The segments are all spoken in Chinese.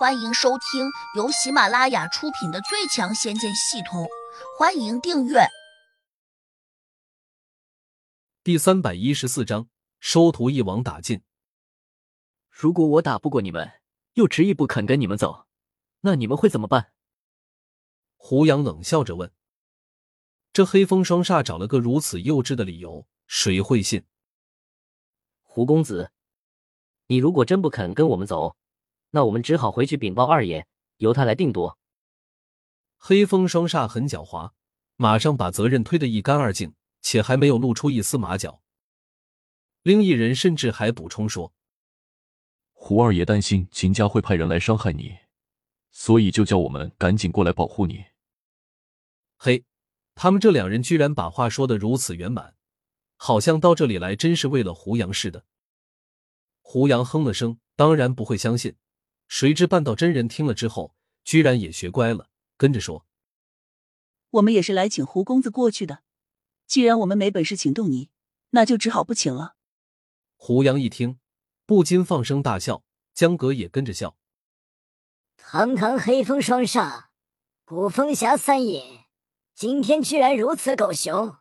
欢迎收听由喜马拉雅出品的《最强仙剑系统》，欢迎订阅。第三百一十四章，收徒一网打尽。如果我打不过你们，又执意不肯跟你们走，那你们会怎么办？胡杨冷笑着问。这黑风双煞找了个如此幼稚的理由，谁会信？胡公子，你如果真不肯跟我们走。那我们只好回去禀报二爷，由他来定夺。黑风双煞很狡猾，马上把责任推得一干二净，且还没有露出一丝马脚。另一人甚至还补充说：“胡二爷担心秦家会派人来伤害你，所以就叫我们赶紧过来保护你。”嘿，他们这两人居然把话说得如此圆满，好像到这里来真是为了胡杨似的。胡杨哼了声，当然不会相信。谁知半道真人听了之后，居然也学乖了，跟着说：“我们也是来请胡公子过去的。既然我们没本事请动你，那就只好不请了。”胡杨一听，不禁放声大笑，江格也跟着笑。堂堂黑风双煞，古风侠三隐，今天居然如此狗熊，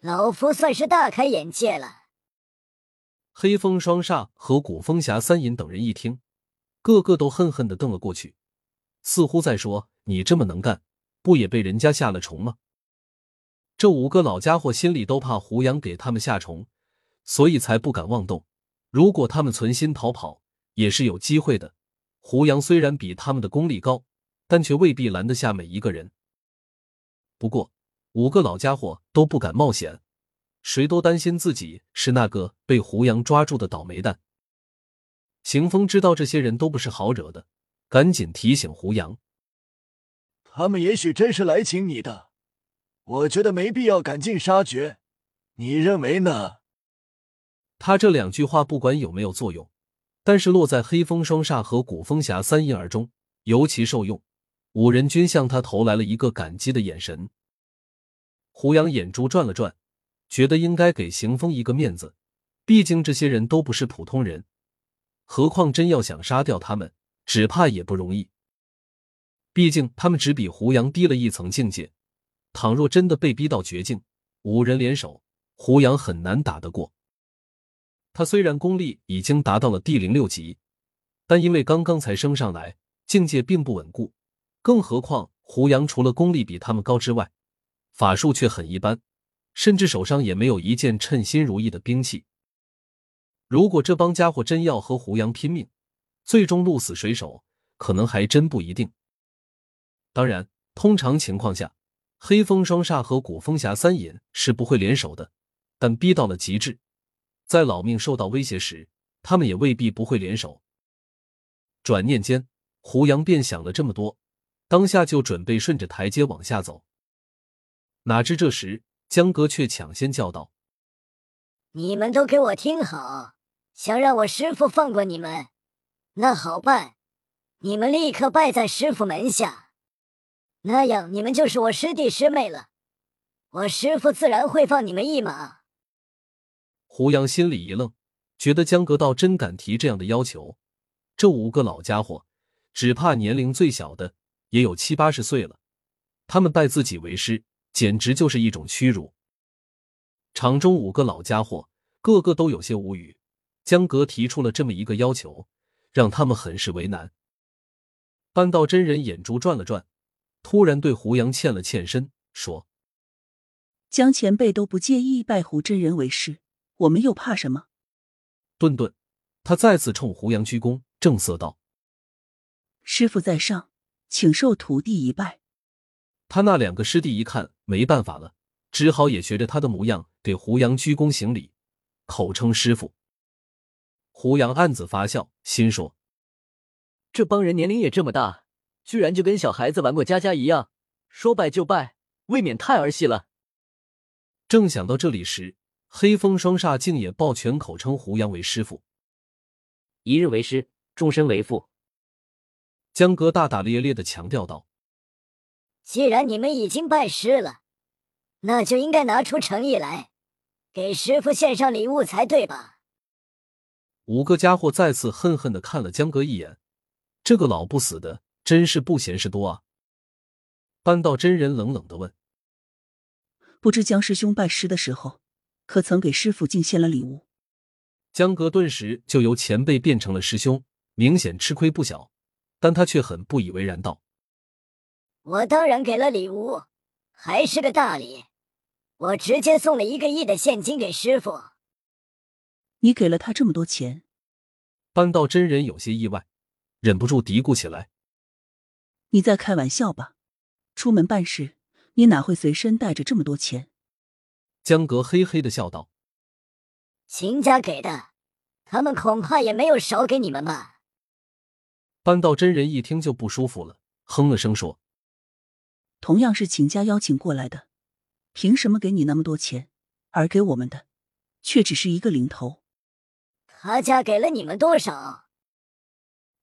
老夫算是大开眼界了。黑风双煞和古风侠三隐等人一听。个个都恨恨的瞪了过去，似乎在说：“你这么能干，不也被人家下了虫吗？”这五个老家伙心里都怕胡杨给他们下虫，所以才不敢妄动。如果他们存心逃跑，也是有机会的。胡杨虽然比他们的功力高，但却未必拦得下每一个人。不过，五个老家伙都不敢冒险，谁都担心自己是那个被胡杨抓住的倒霉蛋。邢峰知道这些人都不是好惹的，赶紧提醒胡杨：“他们也许真是来请你的，我觉得没必要赶尽杀绝，你认为呢？”他这两句话不管有没有作用，但是落在黑风双煞和古风侠三印耳中尤其受用。五人均向他投来了一个感激的眼神。胡杨眼珠转了转，觉得应该给邢峰一个面子，毕竟这些人都不是普通人。何况真要想杀掉他们，只怕也不容易。毕竟他们只比胡杨低了一层境界，倘若真的被逼到绝境，五人联手，胡杨很难打得过。他虽然功力已经达到了第零六级，但因为刚刚才升上来，境界并不稳固。更何况胡杨除了功力比他们高之外，法术却很一般，甚至手上也没有一件称心如意的兵器。如果这帮家伙真要和胡杨拼命，最终鹿死谁手，可能还真不一定。当然，通常情况下，黑风双煞和古风侠三隐是不会联手的。但逼到了极致，在老命受到威胁时，他们也未必不会联手。转念间，胡杨便想了这么多，当下就准备顺着台阶往下走。哪知这时，江哥却抢先叫道：“你们都给我听好！”想让我师傅放过你们，那好办，你们立刻拜在师傅门下，那样你们就是我师弟师妹了，我师傅自然会放你们一马。胡杨心里一愣，觉得江阁道真敢提这样的要求，这五个老家伙，只怕年龄最小的也有七八十岁了，他们拜自己为师，简直就是一种屈辱。场中五个老家伙个个都有些无语。江阁提出了这么一个要求，让他们很是为难。半道真人眼珠转了转，突然对胡杨欠了欠身，说：“江前辈都不介意拜胡真人为师，我们又怕什么？”顿顿，他再次冲胡杨鞠躬，正色道：“师傅在上，请受徒弟一拜。”他那两个师弟一看没办法了，只好也学着他的模样给胡杨鞠躬行礼，口称师傅。胡杨暗自发笑，心说：“这帮人年龄也这么大，居然就跟小孩子玩过家家一样，说拜就拜，未免太儿戏了。”正想到这里时，黑风双煞竟也抱拳口称胡杨为师傅。一日为师，终身为父。江哥大大咧咧的强调道：“既然你们已经拜师了，那就应该拿出诚意来，给师傅献上礼物才对吧？”五个家伙再次恨恨的看了江哥一眼，这个老不死的真是不嫌事多啊！半道真人冷冷的问：“不知江师兄拜师的时候，可曾给师傅敬献了礼物？”江哥顿时就由前辈变成了师兄，明显吃亏不小，但他却很不以为然道：“我当然给了礼物，还是个大礼。我直接送了一个亿的现金给师傅。”你给了他这么多钱？半道真人有些意外，忍不住嘀咕起来：“你在开玩笑吧？出门办事，你哪会随身带着这么多钱？”江格嘿嘿的笑道：“秦家给的，他们恐怕也没有少给你们吧？”半道真人一听就不舒服了，哼了声说：“同样是秦家邀请过来的，凭什么给你那么多钱，而给我们的，却只是一个零头？”他家给了你们多少？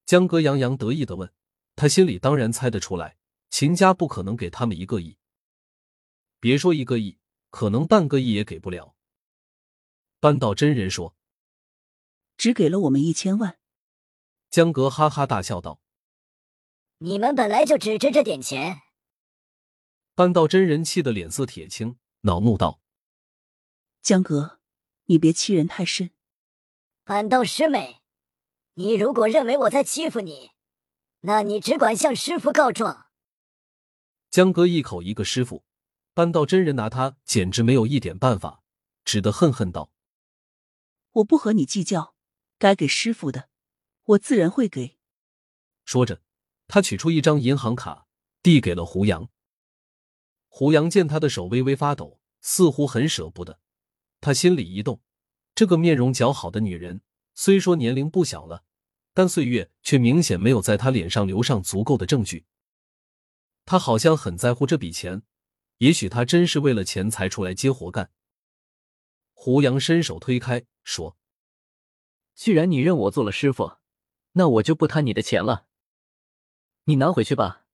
江哥洋洋得意的问。他心里当然猜得出来，秦家不可能给他们一个亿。别说一个亿，可能半个亿也给不了。半道真人说：“只给了我们一千万。”江哥哈哈大笑道：“你们本来就只值这点钱。”半道真人气得脸色铁青，恼怒道：“江哥，你别欺人太甚。”半道师妹，你如果认为我在欺负你，那你只管向师傅告状。江哥一口一个师傅，半道真人拿他简直没有一点办法，只得恨恨道：“我不和你计较，该给师傅的，我自然会给。”说着，他取出一张银行卡，递给了胡杨。胡杨见他的手微微发抖，似乎很舍不得，他心里一动。这个面容姣好的女人，虽说年龄不小了，但岁月却明显没有在她脸上留上足够的证据。她好像很在乎这笔钱，也许她真是为了钱才出来接活干。胡杨伸手推开，说：“既然你认我做了师傅，那我就不贪你的钱了。你拿回去吧。”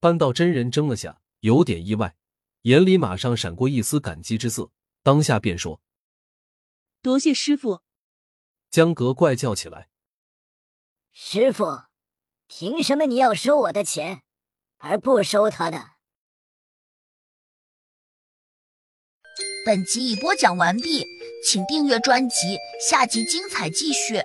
搬到真人怔了下，有点意外，眼里马上闪过一丝感激之色，当下便说。多谢师傅！江格怪叫起来：“师傅，凭什么你要收我的钱，而不收他的？”本集已播讲完毕，请订阅专辑，下集精彩继续。